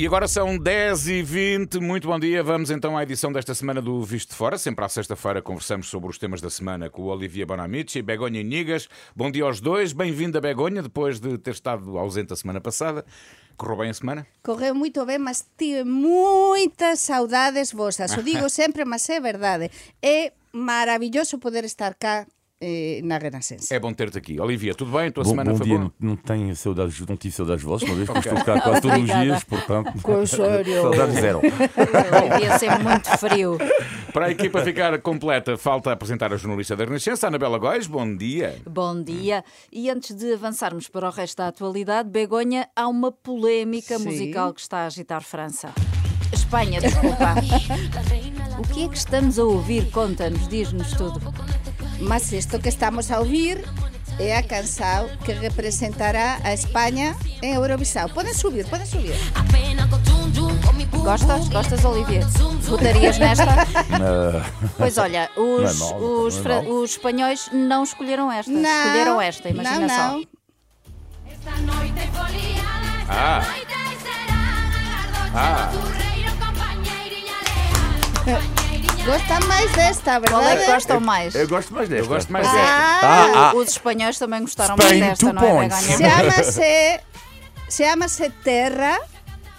E agora são 10 e 20 muito bom dia. Vamos então à edição desta semana do Visto de Fora. Sempre à sexta-feira conversamos sobre os temas da semana com o Olivia Bonamici e Begonha Nigas. Bom dia aos dois, bem-vinda Begonha, depois de ter estado ausente a semana passada. Correu bem a semana? Correu muito bem, mas tive muitas saudades vossas. O digo sempre, mas é verdade. É maravilhoso poder estar cá na Renascença. É bom ter-te aqui. Olivia, tudo bem? A tua Bom, semana bom foi dia, boa? não, não tenho saudades, não tive saudades vossas, uma vez que estou cá quase todos os dias, portanto. Com sério. Saudades zero. Devia ser muito frio. Para a equipa ficar completa, falta apresentar a jornalista da Renascença, Anabela Góis. Bom dia. Bom dia. E antes de avançarmos para o resto da atualidade, Begonha, há uma polémica Sim. musical que está a agitar França. Espanha, desculpa. o que é que estamos a ouvir? Conta-nos, diz-nos tudo. Mas isto que estamos a ouvir é a canção que representará a Espanha em Eurovisão. Podem subir, podem subir. Gostas? Gostas, Olivia? Votarias nesta? Pois olha, Não é os, mau, os, não é os espanhóis não escolheram esta. Não, Escolheram esta, imagina não, só. não. Ah. Ah. Gosta mais desta, verdade? Qual é que gostam mais? Eu gosto mais desta. Eu gosto mais ah, desta. Ah, ah, Os espanhóis também gostaram Spain mais desta, não points. é? Chama-se chama Terra,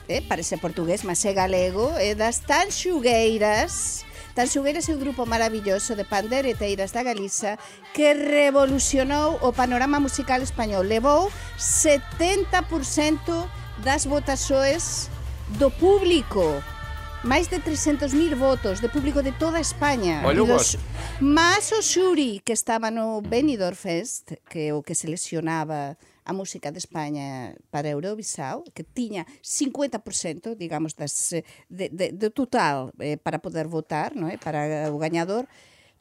eh, parece português, mas é galego, é das Tanxugueiras. Tanxugueiras é un grupo maravilloso de pandereteiras da Galiza que revolucionou o panorama musical español. Levou 70% das votaxoes do público máis de 300.000 votos de público de toda España. Dos, más o xuri que estaba no Benidorm Fest, que o que seleccionaba a música de España para Eurovisao, que tiña 50%, digamos, das, de, de, de total eh, para poder votar, non é? para o gañador,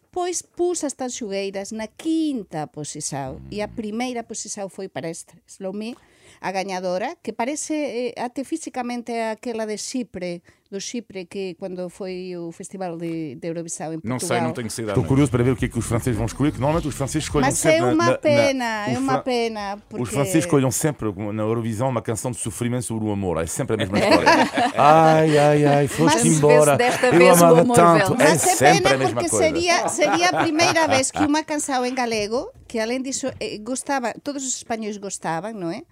pois pus as tanxugueiras na quinta posición. E a primeira posición foi para Estres Lomé, a gañadora, que parece eh, até físicamente aquela de Chipre, do Chipre que quando foi o festival de, de Eurovisão em Portugal. Não sei, não tenho sido. Estou curioso para ver o que é que os franceses vão escolher, que normalmente os franceses escolhem Mas sempre. é na- uma na- na- pena, é os uma pena. Porque... Os franceses escolhem sempre na Eurovisão uma canção de sofrimento sobre o amor. É sempre a mesma história. Ai, ai, ai, foste Mas embora. Eu vez o amava amor tanto. É Mas é sempre pena a mesma porque coisa. seria, seria a primeira vez que uma canção em galego, que além disso eh, gostava, todos os espanhóis gostavam, não é?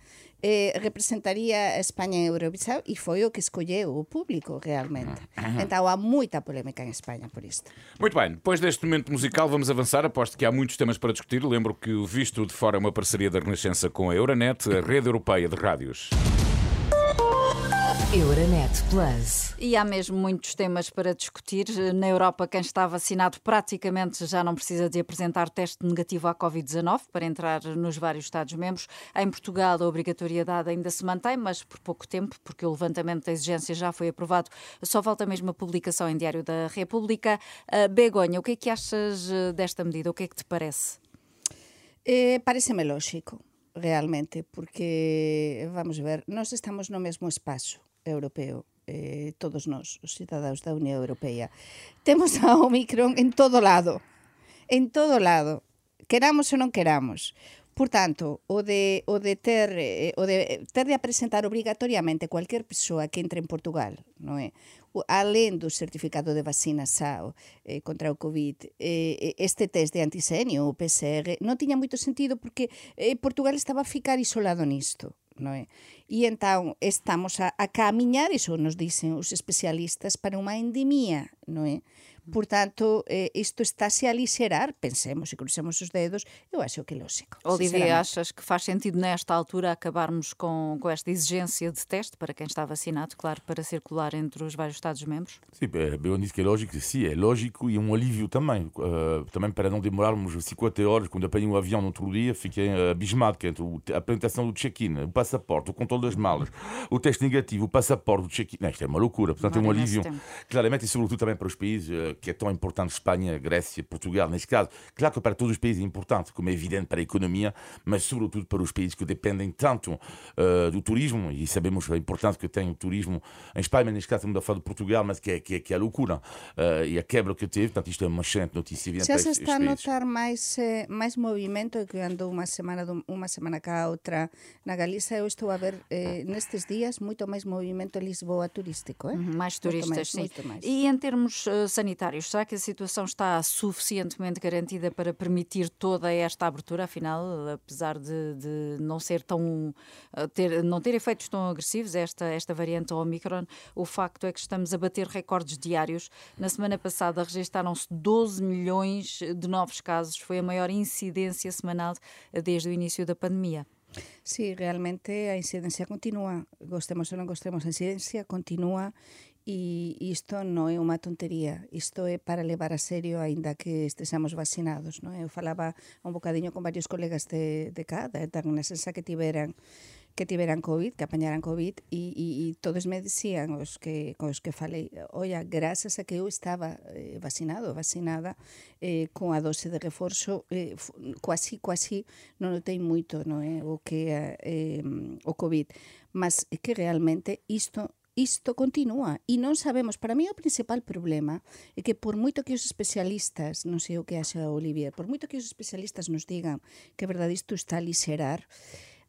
Eh, representaria a Espanha em Eurovisão e foi o que escolheu o público realmente. Então há muita polêmica em Espanha por isto. Muito bem, depois deste momento musical vamos avançar. Aposto que há muitos temas para discutir. Lembro que o Visto de Fora é uma parceria da Renascença com a Euronet, a rede europeia de rádios. Euronet Plus. E há mesmo muitos temas para discutir. Na Europa, quem está vacinado praticamente já não precisa de apresentar teste negativo à Covid-19 para entrar nos vários Estados-membros. Em Portugal, a obrigatoriedade ainda se mantém, mas por pouco tempo, porque o levantamento da exigência já foi aprovado. Só falta mesmo a publicação em Diário da República. Ah, Begonha, o que é que achas eh, desta medida? O que é que te parece? Eh, pareceme lógico, realmente, porque, vamos ver, nós estamos no mesmo espaço europeo eh, todos nós, os cidadãos da Unión Europea. Temos a Omicron en todo lado, en todo lado, queramos ou non queramos. Por tanto, o de, o de ter eh, o de ter de apresentar obrigatoriamente cualquier persoa que entre en Portugal, non é? O, alén do certificado de vacina SAO eh, contra o COVID, eh, este test de antisenio, o PCR, non tiña moito sentido porque eh, Portugal estaba a ficar isolado nisto. Non é? E entón estamos a, a camiñar, iso nos dicen os especialistas, para unha endemia, non é? Por tanto, eh, isto estáse a lixerar, pensemos e crucemos os dedos, eu acho que é lógico. Olivia, achas que faz sentido nesta altura acabarmos com, com esta exigência de teste para quem está vacinado, claro, para circular entre os vários Estados-membros? Sim, é, Beon disse que é lógico, sim, é lógico e um alívio também. Uh, também para não demorarmos 50 horas, quando apanhei um avião no outro dia, fiquei uh, abismado que entre a apresentação do check-in, o passaporte, o controle das malas, o teste negativo, o passaporte, o check-in. Não, Isto é uma loucura. Portanto, é um alívio. Claramente, e sobretudo também para os países que é tão importante Espanha, Grécia, Portugal, neste caso. Claro que para todos os países é importante, como é evidente para a economia, mas sobretudo para os países que dependem tanto uh, do turismo, e sabemos a importância que tem o turismo em Espanha, mas neste caso estamos a falar de Portugal, mas que é, que é, que é a loucura uh, e a quebra que teve, portanto isto é uma excelente notícia. Já se está a notar mais, eh, mais movimento que ando uma semana, uma semana cá a outra na Galiza, eu estou a ver eh, nestes dias muito mais movimento em Lisboa turístico. Eh? Uhum, mais turistas, mais, sim. Mais. E em termos uh, sanitários, será que a situação está suficientemente garantida para permitir toda esta abertura? Afinal, apesar de, de não ser tão uh, ter, não ter efeitos tão agressivos esta, esta variante Omicron, o facto é que estamos a bater recordes diários. Na semana passada registaram-se 12 milhões de novos casos, foi a maior incidência semanal desde o início da pandemia. Sí, realmente a incidencia continúa, gostemos ou non gostemos, a incidencia continúa E isto non é unha tontería, isto é para levar a serio aínda que estesamos vacinados. Non? Eu falaba un bocadiño con varios colegas de, de cá, da, da Renascença que tiveran que tiveran COVID, que apañaran COVID, e, e, e todos me dicían, os que, os que falei, oia, grazas a que eu estaba eh, vacinado, vacinada, eh, con a dose de reforzo, eh, quasi, quasi, non notei moito no, eh, o que eh, o COVID, mas que realmente isto isto continúa e non sabemos. Para mí o principal problema é que por moito que os especialistas, non sei o que axa Olivier, por moito que os especialistas nos digan que verdade isto está a liserar,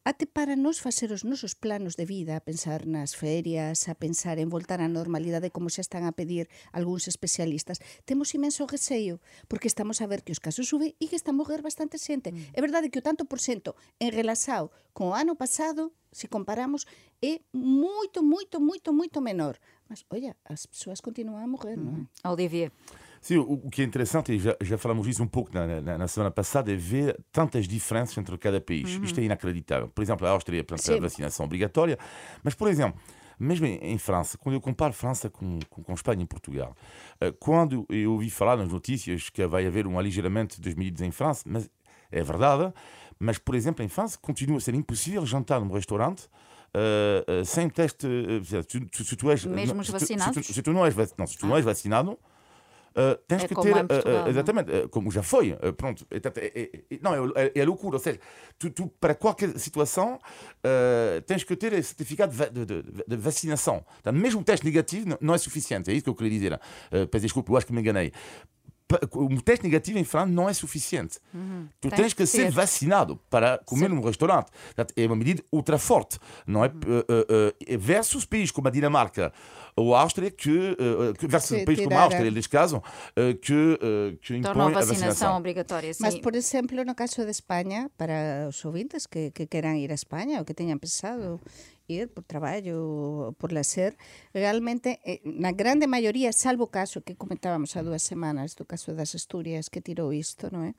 Até para nos facer os nosos planos de vida, a pensar nas ferias, a pensar en voltar á normalidade como xa están a pedir algúns especialistas, temos imenso receio, porque estamos a ver que os casos sube e que está a morrer bastante xente. Mm. É verdade que o tanto por cento en relaxado o ano pasado, se comparamos, é moito, moito, moito, moito menor. Mas, olla, as persoas continúan a morrer, mm. non é? Olivier. Sim, o, o, que é interessante, e já, já falamos disso um pouco na, na, na, semana passada, é ver tantas diferenças entre cada país. Uhum. Isto é inacreditável. Por exemplo, a Áustria para a vacinação obrigatória, mas, por exemplo, mesmo em, em, França, quando eu comparo França com, com, com Espanha e Portugal, uh, quando eu ouvi falar nas notícias que vai haver um aligeramento das medidas em França, mas é verdade, mas, por exemplo, em França, continua a ser impossível jantar num restaurante uh, uh, sem teste. Se, se, tu és, Mesmo se, vacinados? Se, se, tu não és, não, se tu não és vacinado Tens é que ter. Uh, exatamente, como já foi. pronto. Não, é, loucura. Ou seja, tu, tu para qualquer situação, tens que ter certificado de, de, de, de vacinação. Então, mesmo o teste negativo não é suficiente. É isso que eu queria dizer. Uh, peço desculpa, eu acho que me enganei o teste negativo em França não é suficiente. Uhum. Tu tens, tens que ser vacinado para comer Sim. num restaurante. É uma medida ultra forte, não é? Uhum. Uh, uh, versus países como a Dinamarca ou a Áustria, que, uh, versus Sim, países como a Áustria, neste caso, que, que impõe a vacinação. obrigatória. Sim. Mas, por exemplo, no caso de Espanha, para os ouvintes que, que queiram ir a Espanha ou que tenham pensado ir por traballo, por lazer, realmente, eh, na grande maioría, salvo o caso que comentábamos há dúas semanas, do caso das Asturias que tirou isto, non é?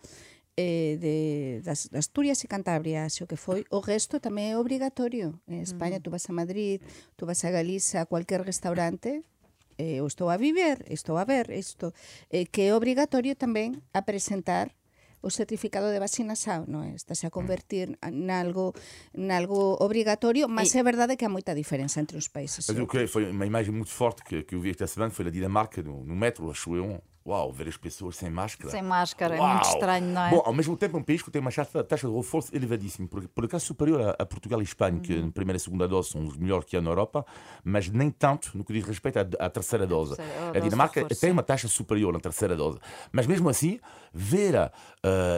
eh, de, das, Asturias e Cantabria, o que foi, o resto tamén é obrigatorio. En España, tú vas a Madrid, tú vas a Galiza, a cualquier restaurante, eh, eu estou a viver, estou a ver isto, eh, que é obrigatorio tamén a presentar o certificado de vacinación, non é? Estase a convertir nalgo, nalgo obrigatorio, mas e... é verdade que há moita diferença entre os países. Mas o que foi uma imagem muito forte que, que eu vi esta semana foi a Dinamarca, no, no metro, acho eu, Uau, ver as pessoas sem máscara. Sem máscara, Uau. é muito estranho, não é? Bom, ao mesmo tempo, é um país que tem uma taxa, taxa de reforço elevadíssima, por, por acaso superior a, a Portugal e Espanha, uhum. que na primeira e segunda dose são os melhores que há na Europa, mas nem tanto no que diz respeito à, à terceira dose. a, a Dinamarca tem uma taxa superior na terceira dose, mas mesmo assim, ver uh,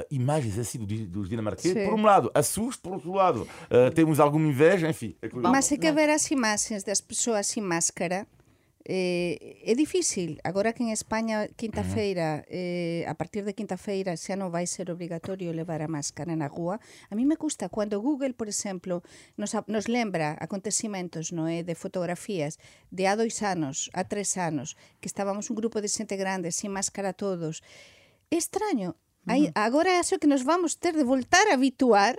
imagens assim dos dinamarqueses, por um lado, assusta, por outro lado, uh, temos alguma inveja, enfim. É mas é que ver as imagens das pessoas sem máscara Eh, é difícil, agora que en España quinta feira, eh, a partir de quinta feira xa non vai ser obrigatorio levar a máscara na rúa. A mí me custa cando Google, por exemplo nos, nos lembra acontecimentos no é de fotografías de há dois anos, há tres anos que estábamos un grupo de xente grande sin máscara todos é extraño Aí, agora acho que nos vamos ter de voltar a habituar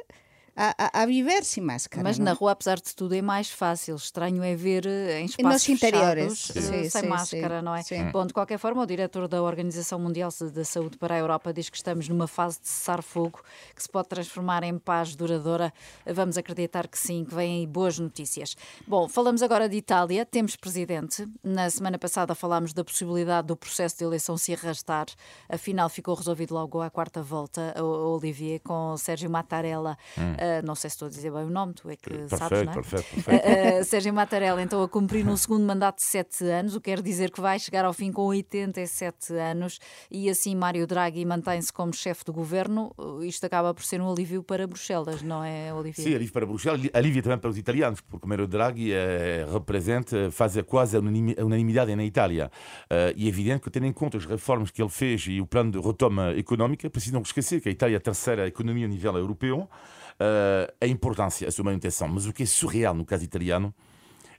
a, a, viver sem máscara. Mas não? na rua, apesar de tudo, é mais fácil. Estranho é ver eh, em espaços Nos interiores, fechados, sim, sem sim, máscara, sim, não é? sim. Bom, de qualquer forma, o diretor da Organização Mundial da Saúde para a Europa diz que estamos numa fase de cessar-fogo que se pode transformar em paz duradoura. Vamos acreditar que sim, que vêm aí boas notícias. Bom, falamos agora de Itália. Temos presidente. Na semana passada falámos da possibilidade do processo de eleição se arrastar. Afinal, ficou resolvido logo à quarta volta, o Olivier, com Sérgio Mattarella. Hum. Uh, não sei se estou a dizer bem o nome, tu é que Perfeito, sabes, não é? perfeito, perfeito. Uh, Sérgio Mattarella, então, a cumprir um segundo mandato de sete anos, o que quer dizer que vai chegar ao fim com 87 anos e assim Mário Draghi mantém-se como chefe do governo. Isto acaba por ser um alívio para Bruxelas, não é, Olivier? Sim, alívio para Bruxelas, alívio também para os italianos, porque Mário Draghi eh, representa, faz quase a unanimidade na Itália. Uh, e é evidente que, tendo em conta as reformas que ele fez e o plano de retoma económica, precisam esquecer que a Itália é a terceira economia a nível europeu, a importância, a sua manutenção. Mas o que é surreal no caso italiano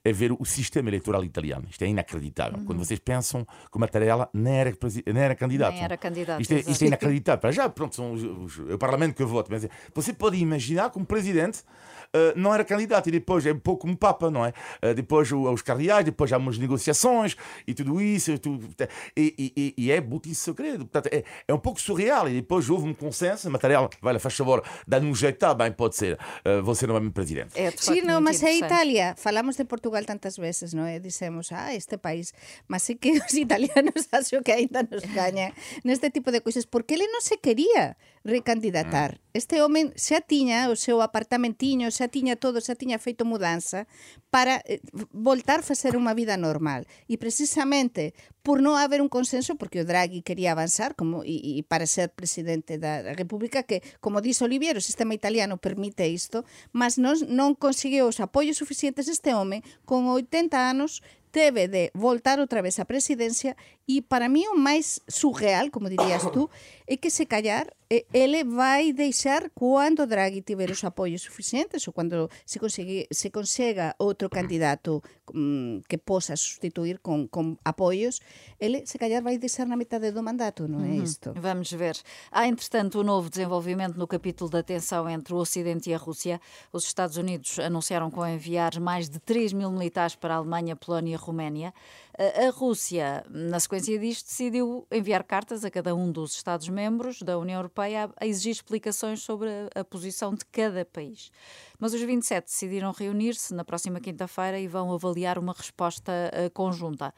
é ver o sistema eleitoral italiano. Isto é inacreditável. Uhum. Quando vocês pensam que o Mattarella nem era, não era candidato. Nem era candidato. Isto é, isto é inacreditável. Para já, pronto, são os, os, é o Parlamento que vota. Mas você pode imaginar que um presidente uh, não era candidato e depois é um pouco como Papa, não é? Uh, depois os cardeais, depois há umas negociações e tudo isso. E, tudo, e, e, e é botice segredo. Portanto, é, é um pouco surreal. E depois houve um consenso. Mattarella, vai, faz favor, dá-nos um jeito, tá bem, pode ser. Uh, você não é meu presidente. É, Sim, não, mas é Itália. Falamos de Portugal tantas veces, non é? Dicemos, ah, este país, mas é que os italianos acho que ainda nos gañan neste tipo de cousas, porque ele non se quería recandidatar. Este home xa tiña o seu apartamentiño, xa tiña todo, xa tiña feito mudanza para eh, voltar a facer unha vida normal. E precisamente por non haber un consenso, porque o Draghi quería avanzar como e, e para ser presidente da República, que, como dice Olivier, o sistema italiano permite isto, mas non, non conseguiu os apoios suficientes este home con 80 anos teve de voltar outra vez á presidencia e para mí o máis surreal, como dirías tú, é que se callar ele vai deixar cando Draghi tiver os apoios suficientes ou cando se, consigue, se consega outro candidato um, que possa substituir con, con apoios, ele se calhar vai deixar na metade do mandato, não é isto? Vamos ver. Há, entretanto, um novo desenvolvimento no capítulo da tensão entre o Ocidente e a Rússia. Os Estados Unidos anunciaram vão enviar mais de 3 mil militares para a Alemanha, Polónia e Roménia. A Rússia, na sequência disto, decidiu enviar cartas a cada um dos Estados-membros da União Europeia a exigir explicações sobre a, posição de cada país. Mas os 27 decidiram reunir-se na próxima quinta-feira e vão avaliar uma resposta uh, conjunta.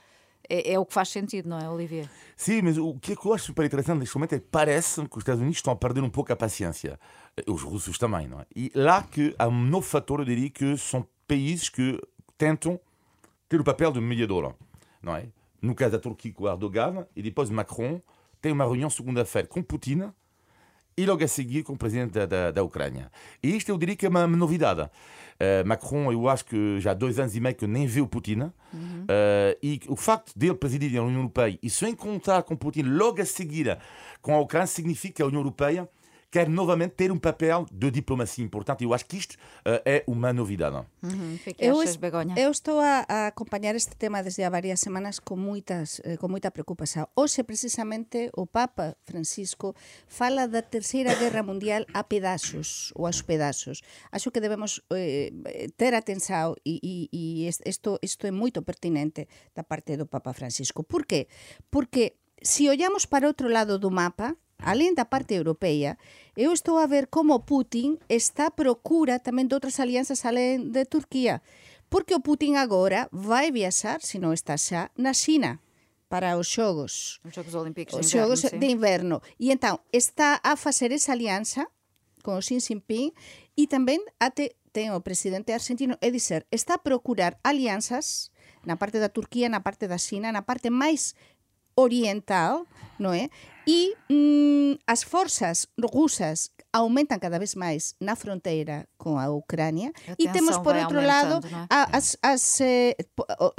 É, é, o que faz sentido, não é, Olivier? Sim, mas o que eu acho super interessante neste momento é que parece que os Estados Unidos estão a perder um pouco a paciência. Os russos também, não é? E lá que há um novo fator, eu diria que são países que tentam ter o papel de mediador não é? No caso da Turquia com Erdogan, e depois Macron tem uma reunião segunda-feira com Putin e logo a seguir com o presidente da, da, da Ucrânia. E isto eu diria que é uma, uma novidade. Uh, Macron, eu acho que já há dois anos e meio que nem viu Putin. Uhum. Uh, e o facto dele presidir a União Europeia e se encontrar com Putin logo a seguir com a Ucrânia significa que a União Europeia quer novamente ter um papel de diplomacia importante. Eu acho que isto uh, é uma novidade. Uhum. Que eu, achas, Begonha? eu estou a, a, acompanhar este tema desde há várias semanas com, muitas, eh, com muita preocupação. Hoje, precisamente, o Papa Francisco fala da Terceira Guerra Mundial a pedaços, ou aos pedaços. Acho que devemos eh, ter atenção e, e, e isto, isto é muito pertinente da parte do Papa Francisco. Por quê? Porque se olhamos para outro lado do mapa, além da parte europeia, eu estou a ver como Putin está à procura tamén de outras alianzas além de Turquía. Porque o Putin agora vai viaxar, se non está xa, na China para os xogos. Os Xogos Olímpicos os de inverno, xogos sim. de inverno. E entón, está a facer esa alianza con o Xi Jinping e tamén ate, ten o presidente argentino, é dizer, está a procurar alianzas na parte da Turquía, na parte da China, na parte máis oriental, non é? E mm, as forzas rusas aumentan cada vez máis na fronteira con a Ucrania a e temos por outro lado é? as, as eh,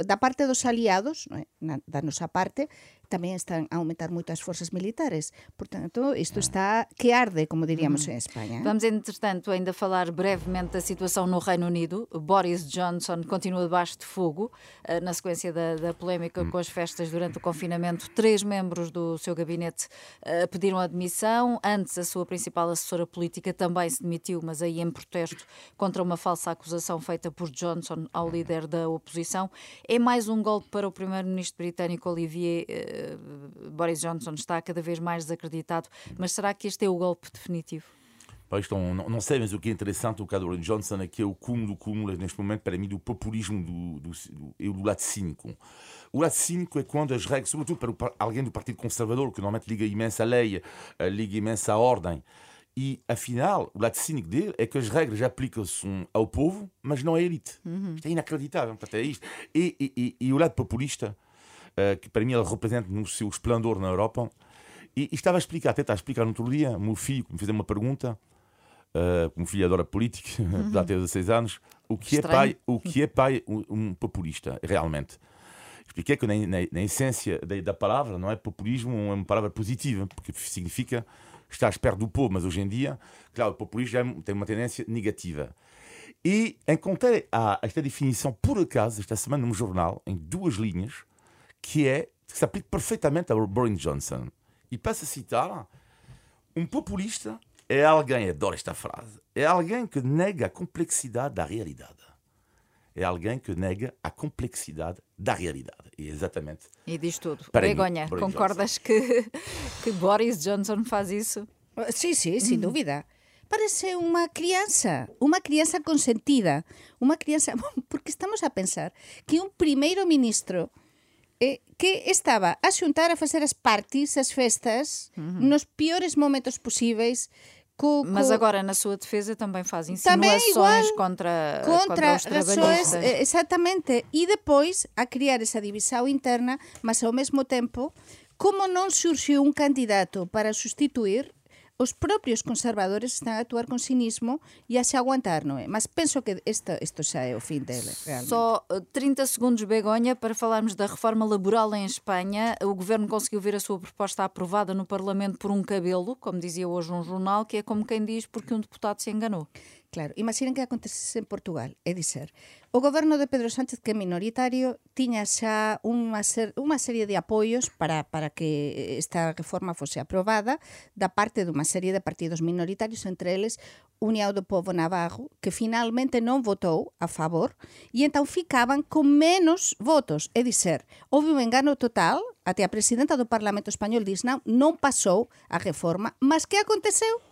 da parte dos aliados, non é? na, da nosa parte, tamén están a aumentar moito as forzas militares. Portanto, isto está que arde, como diríamos em Espanha. Vamos, entretanto, ainda falar brevemente da situação no Reino Unido. Boris Johnson continua debaixo de fogo, eh, na sequência da, da polémica com as festas durante o confinamento. Três membros do seu gabinete eh, pediram admissão. Antes, a sua principal assessora política também se demitiu, mas aí em protesto contra uma falsa acusação feita por Johnson ao líder da oposição. É mais um golpe para o primeiro-ministro britânico Olivier eh, Boris Johnson está cada vez mais desacreditado, mas será que este é o golpe definitivo? Então, não, não, sei, mas o que é interessante o caso do Boris Johnson é que é o cúmulo do cúmulo neste momento para mim do populismo do, do, do, do lado cínico. O lado cínico é quando as regras, sobretudo para alguém do Partido Conservador, que normalmente liga imensa lei, eh, liga imensa ordem, e afinal, o lado cínico dele é que as regras aplicam-se ao povo, mas não à elite. Uhum. Isto é inacreditável. É isto. E, e, e, e o lado populista eh, que para mim ele representa no seu esplendor na Europa. E, e estava a explicar, até a explicar no outro dia, o meu filho me fez uma pergunta, uh, como filho adora política, uhum. já tem 16 anos, o que é pai, o que é pai um, um populista, realmente? Expliquei que na, na, na essência da, da, palavra não é populismo, é uma palavra positiva, porque significa estar perto do povo, mas hoje em dia, claro, o populismo já tem uma tendência negativa. E encontrei ah, esta definição, por acaso, esta semana num jornal, em duas linhas, que é que se aplica perfeitamente ao Boris Johnson. E passo a citar: um populista é alguém, adoro esta frase, é alguém que nega a complexidade da realidade. É alguém que nega a complexidade da realidade. E exatamente. E diz tudo. Begonha, concordas que, que Boris Johnson faz isso? Sim, sim, sem dúvida. Parece uma criança, uma criança consentida, uma criança. Porque estamos a pensar que um primeiro-ministro eh, que estaba a xuntar a facer as parties, as festas, uh -huh. nos piores momentos possíveis, Co, co... Mas agora, na sua defesa, também faz insinuações contra, contra, contra os razões, Exatamente. E depois a criar essa divisão interna, mas ao mesmo tempo, como não surgiu um candidato para substituir, os propios conservadores están a actuar con cinismo e a se aguantar, non é? Mas penso que isto, isto xa é o fin dele, realmente. Só 30 eh, segundos, Begonha, para falarmos da reforma laboral em Espanha. O governo conseguiu ver a sua proposta aprovada no Parlamento por um cabelo, como dizia hoje um jornal, que é como quem diz porque um deputado se enganou. Claro, imaginen que acontecese en Portugal, é dizer, o goberno de Pedro Sánchez que é minoritario tiña xa unha, ser, unha serie de apoios para, para que esta reforma fose aprobada da parte dunha serie de partidos minoritarios, entre eles União do Povo Navarro, que finalmente non votou a favor e entón ficaban con menos votos, é dizer, houve un engano total, até a presidenta do Parlamento Español diz non, non pasou a reforma, mas que aconteceu?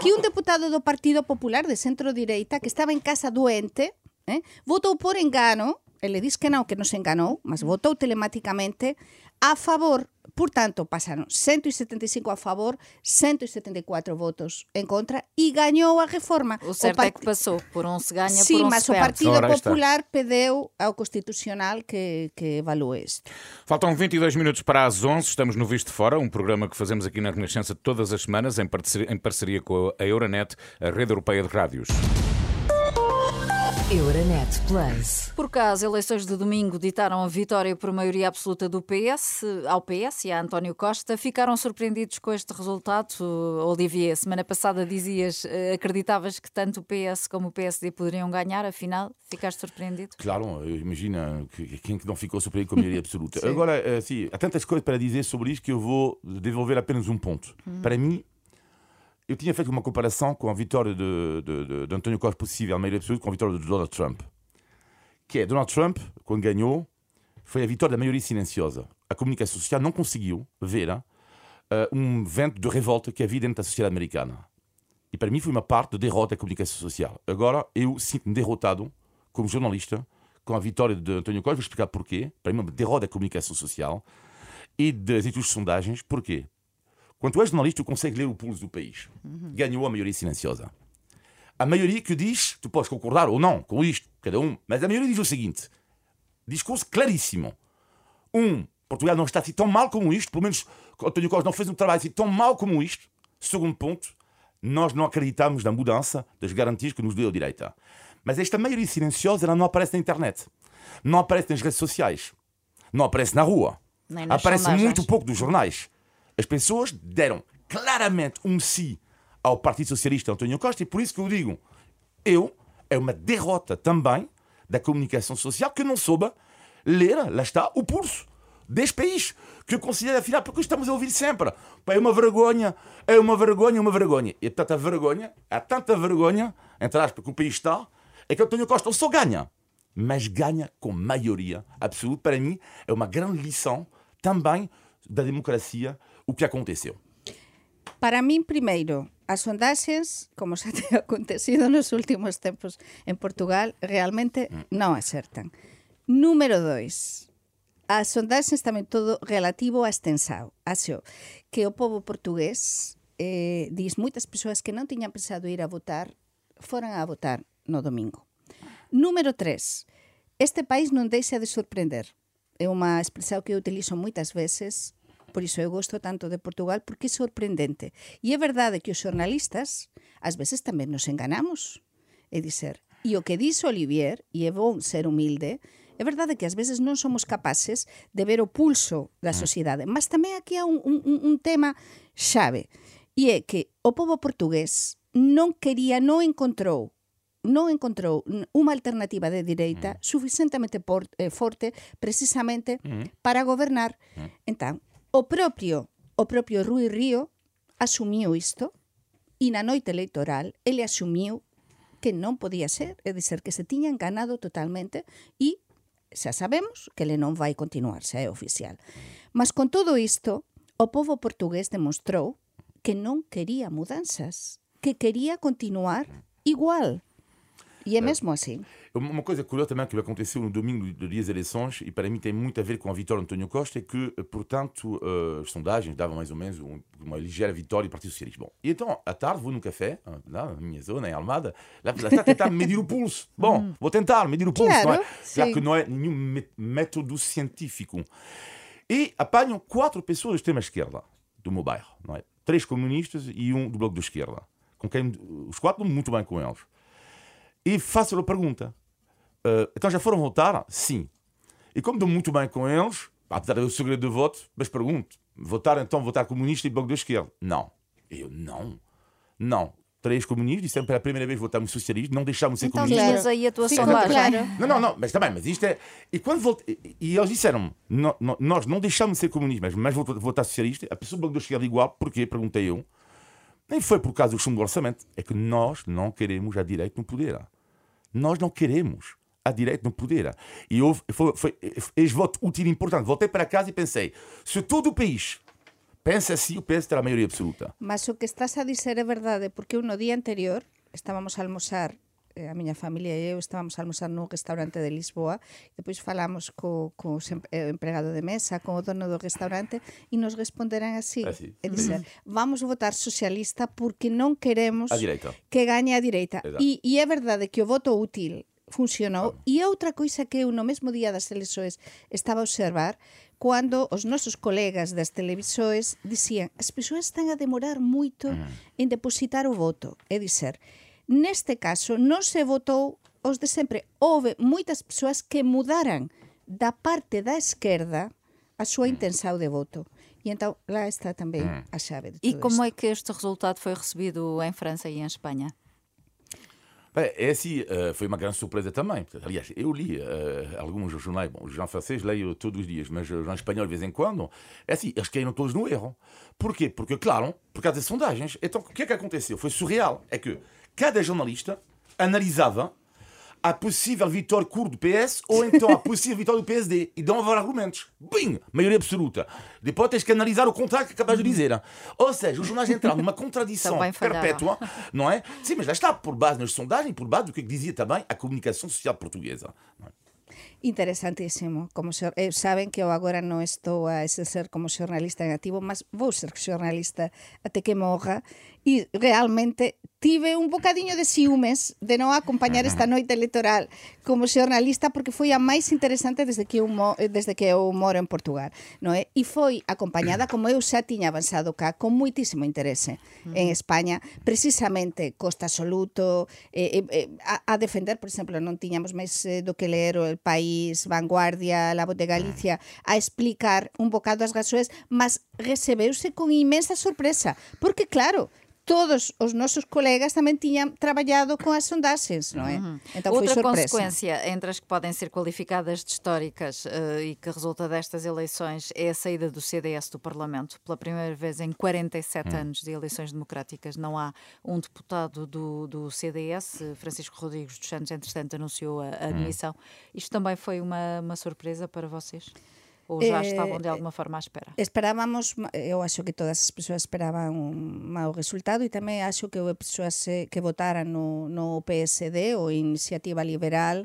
que un deputado do Partido Popular de centro-direita que estaba en casa doente eh, votou por engano, e le dis que non, que nos enganou, mas votou telemáticamente a favor Portanto, pasaron 175 a favor, 174 votos en contra e gañou a reforma. O certo o part... é que pasou, por um se ganha, sí, por mas se o Partido Popular pedeu ao Constitucional que, que evalue isto. Faltam 22 minutos para as 11, estamos no Visto Fora, um programa que fazemos aqui na Renascença todas as semanas, em parceria, em parceria com a Euronet, a rede europeia de rádios. Euronet Plus. Por caso, eleições de domingo ditaram a vitória por maioria absoluta do PS ao PS e a António Costa. Ficaram surpreendidos com este resultado? Olivier, semana passada dizias, eh, acreditavas que tanto o PS como o PSD poderiam ganhar, afinal, ficaste surpreendido? Claro, imagina quem que não ficou surpreendido com a maioria absoluta. Agora, eh, sim, há tantas coisas para dizer sobre isto que eu vou devolver apenas um ponto. Hum. Para mim, eu tinha feito uma comparação com a vitória de, de, de, de António Costa possível, a maioria absoluta, com a vitória de Donald Trump. Que é, Donald Trump, quando ganhou, foi a vitória da maioria silenciosa. A comunicação social não conseguiu ver uh, um vento de revolta que havia dentro da sociedade americana. E para mim foi uma parte de derrota da comunicação social. Agora eu sinto-me derrotado, como jornalista, com a vitória de António Costa. Vou explicar porquê. Para mim, uma derrota da comunicação social e das instituições de sondagens. Porquê? Quando tu és jornalista, tu consegues ler o pulso do país. Uhum. Ganhou a maioria silenciosa. A maioria que diz, tu podes concordar ou não com isto, cada um, mas a maioria diz o seguinte: discurso claríssimo. Um, Portugal não está assim tão mal como isto, pelo menos António Costa não fez um trabalho assim tão mal como isto. Segundo ponto, nós não acreditamos na mudança das garantias que nos deu a direita. Mas esta maioria silenciosa ela não aparece na internet, não aparece nas redes sociais, não aparece na rua. Aparece muito pouco dos jornais. As pessoas deram claramente um sim ao Partido Socialista António Costa e por isso que eu digo, eu, é uma derrota também da comunicação social que não soube ler, lá está, o pulso deste país, que eu considero, afinal, porque estamos a ouvir sempre. é uma vergonha, é uma vergonha, uma vergonha. E tanta vergonha, há tanta vergonha, entre aspas, que o país está, é que António Costa só ganha, mas ganha com maioria absoluta. Para mim, é uma grande lição também da democracia o que aconteceu. Para mí, primeiro, as sondaxes, como xa te ha acontecido nos últimos tempos en Portugal, realmente mm. non acertan. Número dois, as sondaxes tamén todo relativo a extensao. Axo, que o povo portugués, eh, dis moitas persoas que non tiñan pensado ir a votar, foran a votar no domingo. Número 3. Este país non deixa de sorprender. É unha expresión que eu utilizo moitas veces Por iso eu gosto tanto de Portugal porque é sorprendente. E é verdade que os xornalistas ás veces tamén nos enganamos. É dizer, e o que dixo Olivier, e é bon ser humilde, é verdade que ás veces non somos capaces de ver o pulso da mm. sociedade, mas tamén aquí há un, un, un tema xave, e é que o povo portugués non quería, non encontrou non encontrou unha alternativa de direita mm. suficientemente por, eh, forte precisamente mm. para gobernar. Mm. Entón, O propio, o propio Rui Río asumiu isto e na noite electoral ele asumiu que non podía ser, é dizer, que se tiña enganado totalmente e xa sabemos que ele non vai continuar, xa é oficial. Mas con todo isto, o povo portugués demostrou que non quería mudanzas, que quería continuar igual. E é mesmo así. Uma coisa curiosa também que aconteceu no domingo do dia das eleições, e para mim tem muito a ver com a vitória de António Costa, é que, portanto, uh, as sondagens davam mais ou menos um, uma ligeira vitória do Partido Socialista. Bom, e então, à tarde, vou num café, na minha zona, em Almada, lá, está a tentar medir o pulso. Bom, hum. vou tentar medir o pulso, claro, não é? Claro que não é nenhum método científico. E apanham quatro pessoas da extrema-esquerda do meu bairro, não é? Três comunistas e um do Bloco de Esquerda, com quem os quatro muito bem com eles. E faço-lhe a pergunta: uh, então já foram votar? Sim. E como dou muito bem com eles, apesar de o segredo do voto, mas pergunto: votar então, votar comunista e bloco da esquerda? Não. Eu não. Não. Três comunistas, disseram pela primeira vez votamos socialistas, não deixámos de ser então, comunistas. Então aí a tua sondagem. Claro. Não, não, não, mas também, mas isto é. E quando volte, e, e eles disseram no, no, nós não deixámos de ser comunistas, mas, mas votar socialista, a pessoa do bloco da esquerda igual, porquê? Perguntei eu. Nem foi por causa do chumbo do orçamento, é que nós não queremos a direita no poder. Nós não queremos a direita no poder. E houve, foi, foi, este voto útil e importante. Voltei para casa e pensei: se todo o país pensa assim, o PS terá maioria absoluta. Mas o que estás a dizer é verdade, porque no dia anterior estávamos a almoçar Eh, a miña familia e eu estábamos a almorzar nun restaurante de Lisboa, e depois falamos co, co eh, empregado de mesa, co dono do restaurante, e nos responderán así, así. e dizer, mm. vamos votar socialista porque non queremos que gañe a direita. E, e é verdade que o voto útil funcionou. E outra coisa que eu no mesmo día das telexoes estaba a observar, cando os nosos colegas das televisores dicían as persoas están a demorar moito mm. en depositar o voto. É dicer, Neste caso, non se votou os de sempre. Houve moitas persoas que mudaran da parte da esquerda a súa intenção de voto. E então lá está também mm. a chave de tudo E como isto. é que este resultado foi recebido em França e em Espanha? Bem, é assim, uh, foi uma grande surpresa também. Aliás, eu li uh, alguns jornais, bom, o jornal francês leio todos os dias, mas o jornal espanhol de vez em quando. É assim, eles caíram todos no erro. Porquê? Porque, claro, por causa das sondagens. Então, o que é que aconteceu? Foi surreal. É que cada jornalista analisava a possível vitória curta do PS ou então a possível vitória do PSD e dão argumentos. Bem, maioria absoluta. Depois tens que analisar o contrário que acabas de dizer. Ou seja, os jornais entraram numa contradição perpétua, não é? Sim, mas lá está, por base nas sondagens, por base do que dizia também a comunicação social portuguesa. É? Interesantísimo. Como eh, saben que eu agora non estou a exercer como xornalista en activo, mas vou ser xornalista até que morra e realmente tive un bocadiño de ciúmes de non acompañar esta noite electoral como xornalista porque foi a máis interesante desde que eu, mo, eh, desde que eu moro en Portugal, non é? E foi acompañada como eu xa tiña avanzado cá con muitísimo interese en España, precisamente Costa Soluto eh, eh, eh, a, a defender, por exemplo, non tiñamos máis eh, do que ler o El País, Vanguardia, La Voz de Galicia a explicar un bocado as gasoes, mas recebeuse con imensa sorpresa, porque claro, todos os nosos colegas tamén tiñan traballado con as sondaxes, non é? Uhum. Então Outra foi consequência entre as que podem ser qualificadas de históricas uh, e que resulta destas eleições é a saída do CDS do Parlamento. Pela primeira vez em 47 hum. anos de eleições democráticas não há um deputado do, do CDS. Francisco Rodrigues dos Santos, entretanto, anunciou a, a admissão. Isto também foi uma, uma surpresa para vocês? Ou já eh, estaban de eh, alguma forma á espera? Esperábamos, eu acho que todas as persoas esperaban un mau resultado e tamén acho que houve persoas eh, que votaran no, no PSD ou Iniciativa Liberal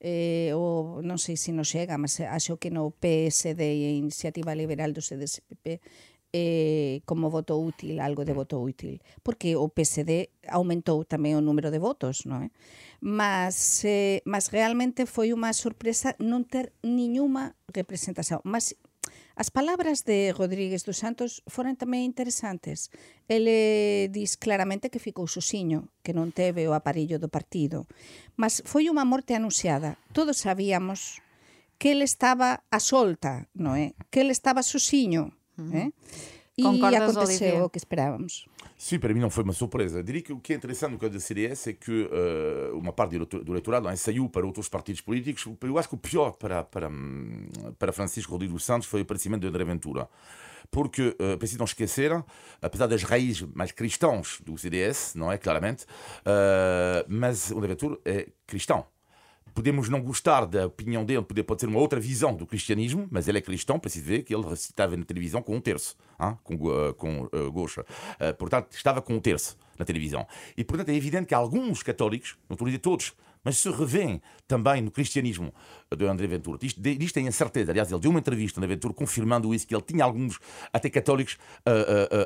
eh, ou non sei se nos chega, mas acho que no PSD e Iniciativa Liberal do CDSPP eh, como voto útil, algo de voto útil, porque o PSD aumentou tamén o número de votos, non é? mas, eh, mas realmente foi unha sorpresa non ter niñuma representación. Mas as palabras de Rodríguez dos Santos foran tamén interesantes. Ele diz claramente que ficou susiño, que non teve o aparillo do partido. Mas foi unha morte anunciada. Todos sabíamos que ele estaba a solta, non é? Que ele estaba susiño, eh? E aconteceu o que esperábamos. Sim, para mim não foi uma surpresa. Diria que o que é interessante no caso da CDS é que uh, uma parte do, do eleitorado é, saiu para outros partidos políticos. Eu acho que o pior para, para, para Francisco Rodrigues dos Santos foi o aparecimento de André Ventura. Porque, uh, preciso não esquecer, apesar das raízes mais cristãs do CDS, não é? Claramente, uh, mas André Ventura é cristão podemos não gostar da opinião dele, poder, pode ser uma outra visão do cristianismo, mas ele é cristão, preciso ver que ele recitava na televisão com um terço, hein? com, uh, com uh, gocha. Uh, portanto, estava com um terço na televisão. E, portanto, é evidente que alguns católicos, não estou a dizer todos, mas se revêem também no cristianismo de André Ventura. Isto, isto tenho a certeza. Aliás, ele deu uma entrevista na Ventura confirmando isso, que ele tinha alguns, até católicos,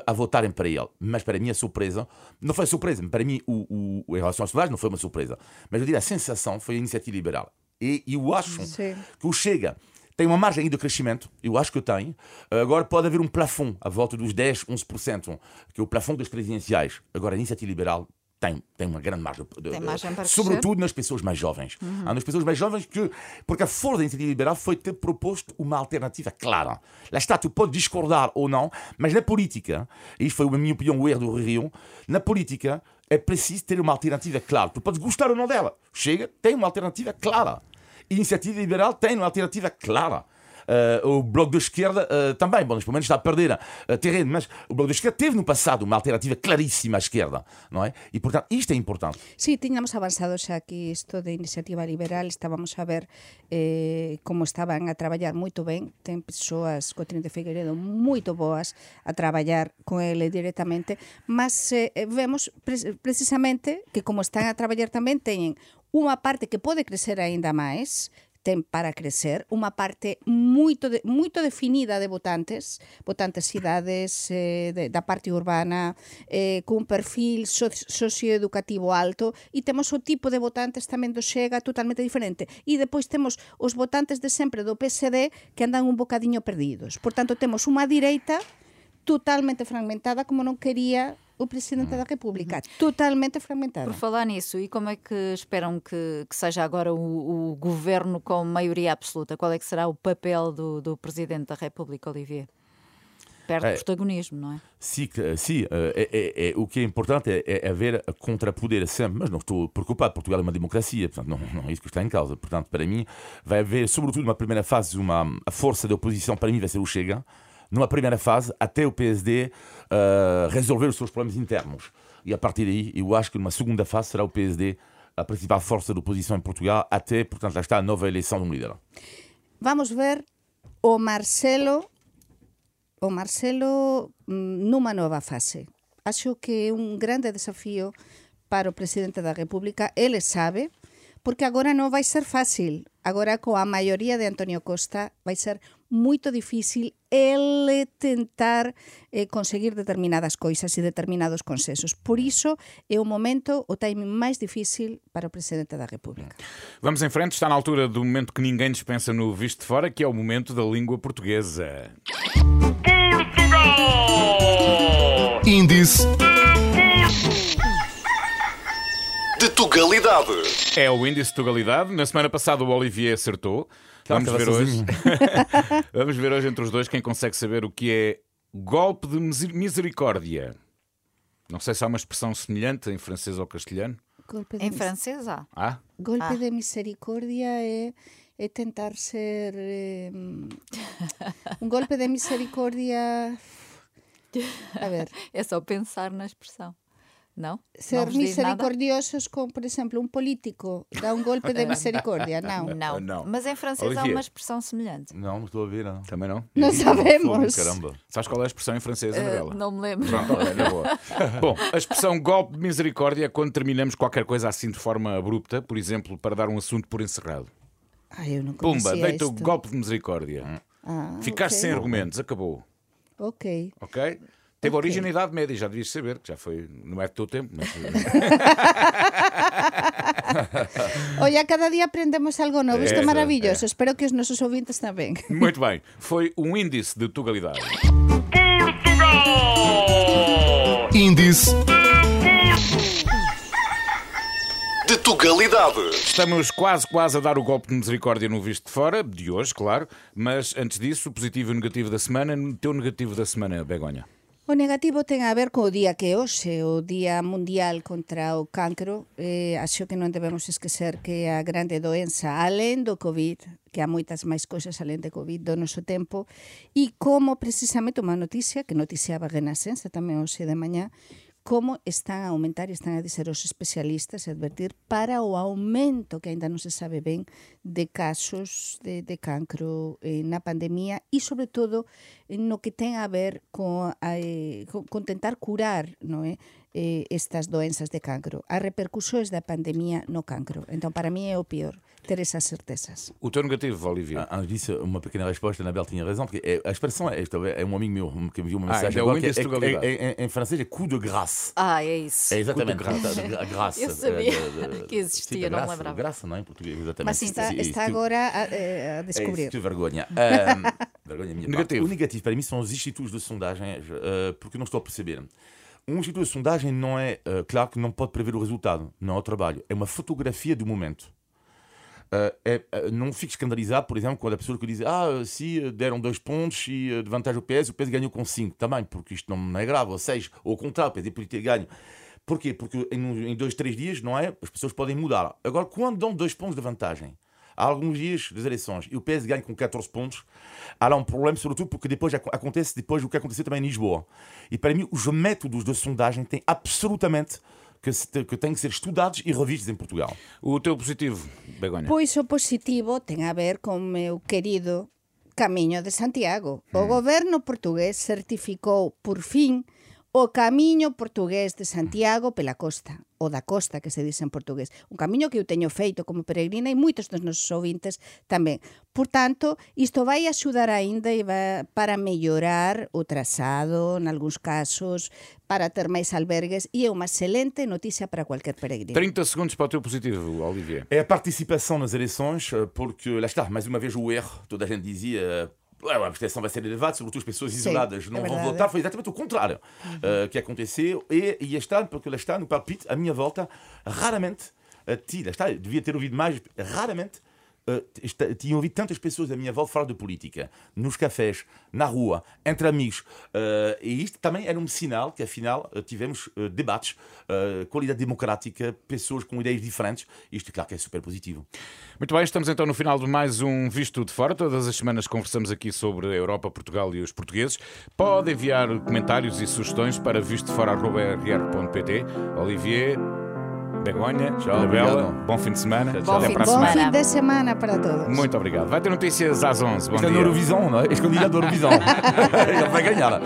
a, votarem para ele. Mas para mim a surpresa, não foi surpresa, para mim o, o, em relação às sondagens não foi uma surpresa. Mas eu diria a sensação foi a iniciativa liberal. E eu acho Sim. que o Chega tem uma margem de crescimento, eu acho que tem. Agora pode haver um plafond à volta dos 10, 11%, que é o plafond das presidenciais. Agora a iniciativa liberal tem, tem uma grande margem, de, Tem margem para sobretudo nas pessoas mais jovens. Uhum. Há nas pessoas mais jovens que, porque a força da iniciativa liberal foi ter proposto uma alternativa clara. Lá está, tu pode discordar ou não, mas na política, e isto foi, na minha opinião, o erro do Rio, na política é preciso ter uma alternativa clara. Tu podes gostar ou não dela. Chega, tem uma alternativa clara. Iniciativa Liberal tem uma alternativa clara. Uh, o Bloco da Esquerda uh, também, bom, neste momento está a perder uh, terreno, mas o Bloco da Esquerda teve no passado uma alternativa claríssima à esquerda, não é? E, portanto, isto é importante. Sí, tiñamos avanzado xa aquí isto de iniciativa liberal, estábamos a ver eh, como estaban a traballar moito ben, ten persoas, Cotrín de Figueiredo, moito boas a traballar con ele directamente, mas eh, vemos pre precisamente que como están a traballar tamén teñen unha parte que pode crecer aínda máis, ten para crecer unha parte moito de, moito definida de votantes, votantes cidades eh, de, da parte urbana, eh, cun perfil so, socioeducativo alto e temos o tipo de votantes tamén do Xega totalmente diferente. E depois temos os votantes de sempre do PSD que andan un bocadiño perdidos. Por tanto, temos unha direita totalmente fragmentada como non quería o Presidente da República. Totalmente fragmentada. Por falar nisso, e como é que esperam que, que seja agora o, o, governo com maioria absoluta? Qual é que será o papel do, do Presidente da República, Olivier? Perde é, protagonismo, não é? Sim, sim é, é, é, o que é importante é, haver contrapoder sempre, mas não estou preocupado. Portugal é uma democracia, portanto, não, não é isso que está em causa. Portanto, para mim, vai haver, sobretudo, uma primeira fase, uma, a força da oposição, para mim, vai ser o Chega numa primeira fase, até o PSD uh, resolver os seus problemas internos. E a partir daí, eu acho que numa segunda fase será o PSD a principal força de oposição em Portugal, até, portanto, lá está a nova eleição de um líder. Vamos ver o Marcelo, o Marcelo numa nova fase. Acho que é um grande desafio para o Presidente da República. Ele sabe, porque agora não vai ser fácil Agora, coa maioría de Antonio Costa, vai ser moito difícil ele tentar eh, conseguir determinadas coisas e determinados consensos. Por iso é o momento, o timing máis difícil para o Presidente da República. Vamos em frente, está na altura do momento que ninguém dispensa no Visto de Fora, que é o momento da língua portuguesa. Índice de Tugalidade. É o índice de Tugalidade. Na semana passada o Olivier acertou. Claro, Vamos ver hoje. Vamos ver hoje entre os dois quem consegue saber o que é golpe de miser- misericórdia. Não sei se há uma expressão semelhante em francês ou castelhano. Golpe de, Em francês há. Ah, golpe Ah. de misericórdia é, é tentar ser... eh, um golpe de misericórdia... A ver, É só pensar na expressão. Não? ser não misericordiosos com, por exemplo, um político dá um golpe de misericórdia. Não. Não. Não. Mas em francês há uma expressão semelhante. Não, não estou a ver. Não. também não? Não sabemos. Caramba. Sabes qual é a expressão em francês, Anabela? Eh, não me lembro. Pronto, na boa. Bom, a expressão golpe de misericórdia é quando terminamos qualquer coisa assim de forma abrupta, por exemplo, para dar um assunto por encerrado. Ai, eu não Pumba, deita o golpe de misericórdia. Ah, Ficaste ok. sem argumentos, acabou. Ok. Ok? Teve Ok. origem na Idade Média, já devias saber, que já foi, não é do teu tempo, mas Olha, cada día aprendemos algo novo. Isto é É, maravilloso. Espero que os nosos ouvintes tamén. Muito bem. Foi um índice de tugalidade. Índice de Tugalidade. Estamos quase, quase a dar o golpe de misericórdia no visto de fora, de hoje, claro, mas antes disso, o positivo e o negativo da semana. O teu negativo da semana, Begonha. O negativo ten a ver co día que hoxe, o Día Mundial contra o Cancro. Eh, acho que non debemos esquecer que a grande doenza, alén do COVID, que há moitas máis cousas alén de Covid do noso tempo, e como precisamente unha noticia, que noticiaba Renascença tamén hoxe de mañá, como están a aumentar e están a dizer os especialistas e advertir para o aumento que aínda non se sabe ben de casos de, de cancro eh, na pandemia e sobre todo no que ten a ver con, eh, con, con tentar curar non é? Eh? Eh, estas doenzas de cancro. As repercusións da pandemia no cancro. Entón, para mí é o pior ter esas certezas. O teu negativo, Olivia. Ah, Antes disso, uma pequena resposta, a Anabel tinha razão, porque é- a expressão é esta, é um amigo meu que me enviou uma Ah, mensagem então agora, que é, índice de é, é- é- em francês é coup de grâce. Ah, é isso. É exatamente, Coup de grâce. a- graça. Eu sabia que existia, sim, não graça, lembrava. Graça, não é em português, exatamente. Mas está, Sim, está sim, agora a, eh, a É descobrir. isso, que vergonha. Ahm, vergonha minha Negativo. parte. O negativo para mim são os institutos de sondagem, eh, porque não estou a perceber. Um instituto de sondagem não é, eh, claro que não pode prever o resultado, não é o trabalho, é uma fotografia do momento. Eh, é, eh, não fique escandalizado, por exemplo, quando a pessoa que diz ah, se deram dois pontos e de vantagem o PS, o PS ganhou com cinco. Também, porque isto não é grave, ou seja, ou contrário, o PS podia ter ganho. Porquê? Porque em dois, três dias, não é? As pessoas podem mudar. Agora, quando dão dois pontos de vantagem, há alguns dias das eleições e o PS ganha com 14 pontos, há lá um problema, sobretudo porque depois ac- acontece depois o que aconteceu também em Lisboa. E para mim, os métodos de sondagem têm absolutamente que, se- que têm que ser estudados e revistos em Portugal. O teu positivo, Begonha. Pois o positivo ten a ver con meu querido Camiño de Santiago. O goberno portugués certificou por fin o camiño portugués de Santiago pela costa, o da costa que se dice en portugués. Un camiño que eu teño feito como peregrina e moitos dos nosos ouvintes tamén. Por tanto, isto vai axudar aínda e vai para mellorar o trazado, en algúns casos, para ter máis albergues e é unha excelente noticia para cualquier peregrino. 30 segundos para o teu positivo, Olivier. É a participação nas eleições, eh, porque lá está, mais uma vez o erro, toda a gente dizia. "Ué, A abstenção vai ser elevada, sobretudo as pessoas Sim, isoladas é não vão verdade. votar. Foi exatamente o contrário eh, que aconteceu. E, e este ano, porque lá está, no palpite, a minha volta, raramente, eh, ti- lá está, devia ter ouvido mais, raramente eh, tinha ouvido tantas pessoas à minha volta falar de política, nos cafés, na rua, entre amigos. Eh, e isto também era um sinal que, afinal, eh, tivemos eh, debates, qualidade democrática, pessoas com ideias diferentes. Isto, claro, que é super positivo. Muito bem, estamos então no final de mais um Visto de Fora. Todas as semanas conversamos aqui sobre a Europa, Portugal e os portugueses. Pode enviar comentários e sugestões para vistofora.rr.pt. Olivier, Begonha, obrigado. bom fim de semana. Tchau, Até fim para a de Bom fim de semana para todos. Muito obrigado. Vai ter notícias às 11. Bom Isto é dia. na Eurovisão, não é? Este candidato da Eurovisão. Ele vai ganhar.